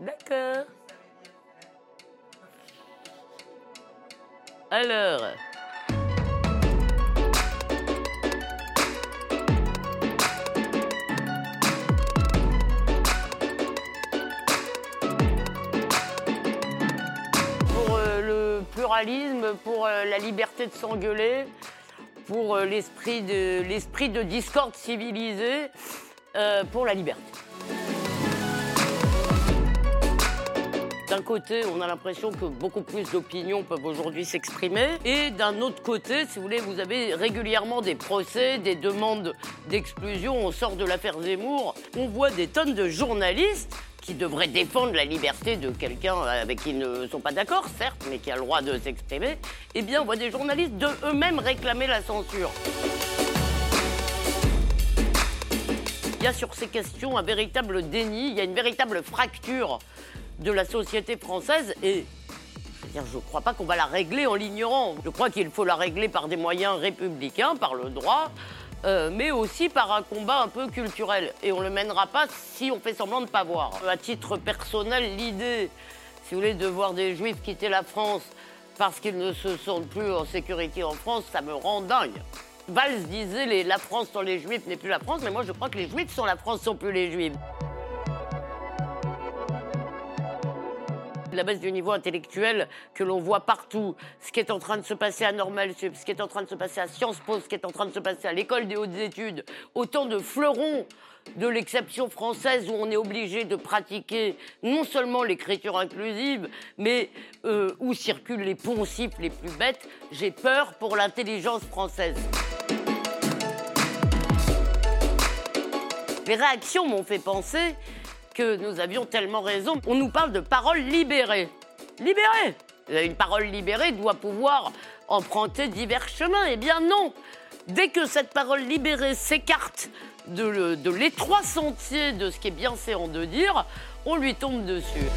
D'accord. Alors. Pour euh, le pluralisme, pour euh, la liberté de s'engueuler, pour euh, l'esprit de, l'esprit de discorde civilisé, euh, pour la liberté. D'un côté, on a l'impression que beaucoup plus d'opinions peuvent aujourd'hui s'exprimer. Et d'un autre côté, si vous voulez, vous avez régulièrement des procès, des demandes d'exclusion. On sort de l'affaire Zemmour. On voit des tonnes de journalistes qui devraient défendre la liberté de quelqu'un avec qui ils ne sont pas d'accord, certes, mais qui a le droit de s'exprimer. Eh bien, on voit des journalistes de eux-mêmes réclamer la censure. Il y a sur ces questions un véritable déni, il y a une véritable fracture de la société française et je ne crois pas qu'on va la régler en l'ignorant. Je crois qu'il faut la régler par des moyens républicains, par le droit, euh, mais aussi par un combat un peu culturel. Et on ne le mènera pas si on fait semblant de ne pas voir. À titre personnel, l'idée, si vous voulez, de voir des juifs quitter la France parce qu'ils ne se sentent plus en sécurité en France, ça me rend dingue. Valls disait les- la France sans les juifs n'est plus la France, mais moi je crois que les juifs sans la France sont plus les juifs. La baisse du niveau intellectuel que l'on voit partout, ce qui est en train de se passer à Normal ce qui est en train de se passer à Sciences Po, ce qui est en train de se passer à l'école des hautes études, autant de fleurons de l'exception française où on est obligé de pratiquer non seulement l'écriture inclusive, mais euh, où circulent les poncifs les plus bêtes, j'ai peur pour l'intelligence française. Les réactions m'ont fait penser que nous avions tellement raison. On nous parle de parole libérée. Libérée Une parole libérée doit pouvoir emprunter divers chemins. Eh bien non Dès que cette parole libérée s'écarte de l'étroit sentier de ce qui est bien séant de dire, on lui tombe dessus.